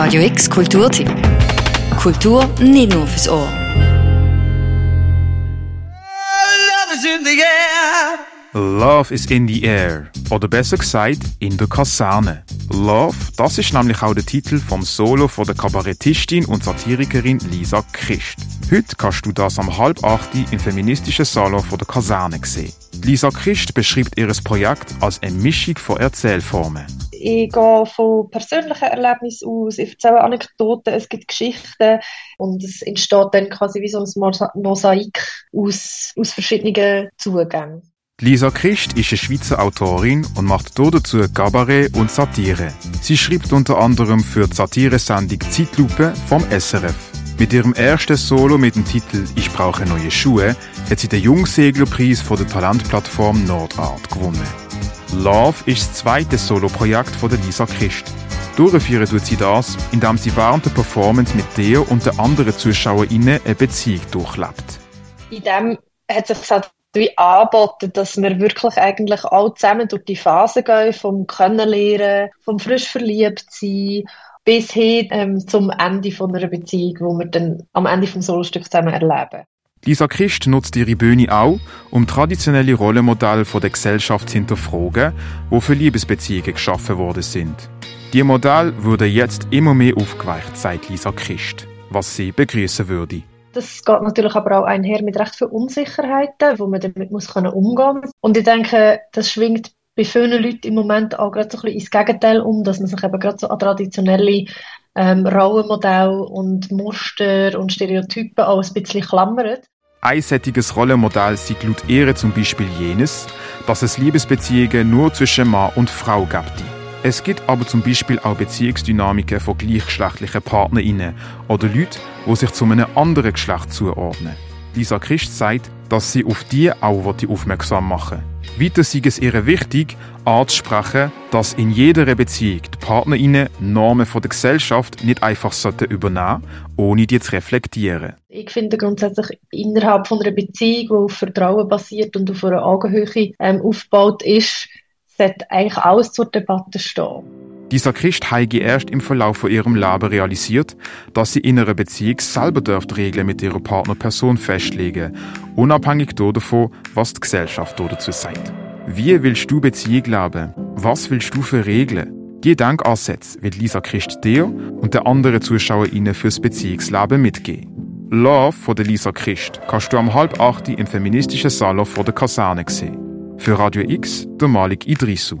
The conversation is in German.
Radio X Kulturtipp. Kultur nicht nur fürs Ohr. Love is in the air. Oder besser gesagt, in der Kaserne. Love, das ist nämlich auch der Titel vom Solo von der Kabarettistin und Satirikerin Lisa Christ. Heute kannst du das am halb acht im feministischen Salon von der Kaserne sehen. Lisa Christ beschreibt ihr Projekt als eine Mischung von Erzählformen. Ich gehe von persönlichen Erlebnissen aus, ich erzähle Anekdoten, es gibt Geschichten und es entsteht dann quasi wie so ein Mosaik aus, aus verschiedenen Zugängen. Lisa Christ ist eine Schweizer Autorin und macht dazu Kabarett und Satire. Sie schreibt unter anderem für die Satiresendung Zeitlupe vom SRF. Mit ihrem ersten Solo mit dem Titel Ich brauche neue Schuhe hat sie den Jungseglerpreis von der Talentplattform Nordart gewonnen. Love ist das zweite Soloprojekt von der Lisa Christ. Durchführen tut sie das, indem sie während der Performance mit Theo und den anderen ZuschauerInnen eine Beziehung durchlebt. In dem hat sich wie angeboten, dass wir wirklich eigentlich alle zusammen durch die Phase gehen, vom Kennenlernen, vom frisch verliebt sein, bis hin ähm, zum Ende von einer Beziehung, wo wir dann am Ende vom Solostück zusammen erleben. Lisa Christ nutzt ihre Bühne auch, um traditionelle Rollenmodelle der Gesellschaft zu hinterfragen, wo für Liebesbeziehungen geschaffen worden sind. Die Modelle wurden jetzt immer mehr aufgeweicht, sagt Lisa Christ, was sie begrüßen würde. Das geht natürlich aber auch einher mit recht vielen Unsicherheiten, wo man damit umgehen muss. Und ich denke, das schwingt bei vielen Leuten im Moment auch gerade so ein bisschen ins Gegenteil um, dass man sich eben gerade so an traditionelle ähm, Rollenmodelle und Muster und Stereotypen auch ein bisschen klammert. Einseitiges Rollenmodell sieht laut Ehre zum Beispiel jenes, dass es Liebesbeziehungen nur zwischen Mann und Frau gibt. Es gibt aber zum Beispiel auch Beziehungsdynamiken von gleichgeschlechtlichen PartnerInnen oder Leuten, die sich zu einem anderen Geschlecht zuordnen. Lisa Christ sagt, dass sie auf die auch aufmerksam machen Weiter sei es ihr wichtig, anzusprechen, dass in jeder Beziehung die PartnerInnen Normen von der Gesellschaft nicht einfach übernehmen ohne die zu reflektieren. Ich finde grundsätzlich innerhalb von einer Beziehung, die auf Vertrauen basiert und auf einer Augenhöhe ähm, aufgebaut ist, sollte eigentlich alles zur Debatte stehen. Dieser Christ Heigi erst im Verlauf von ihrem Leben realisiert, dass sie in einer Beziehung selber dürft Regeln mit ihrer Partnerperson festlegen, unabhängig davon, was die Gesellschaft dazu sagt. Wie willst du Beziehung leben? Was willst du für Regeln? Die Denkansätze wird Lisa Christ dir und den anderen ZuschauerInnen fürs Beziehungsleben mitgeben. Love von der Lisa Christ kannst du am halb acht im feministischen Salon vor der Kaserne sehen. Für Radio X, der Malik Idrisu.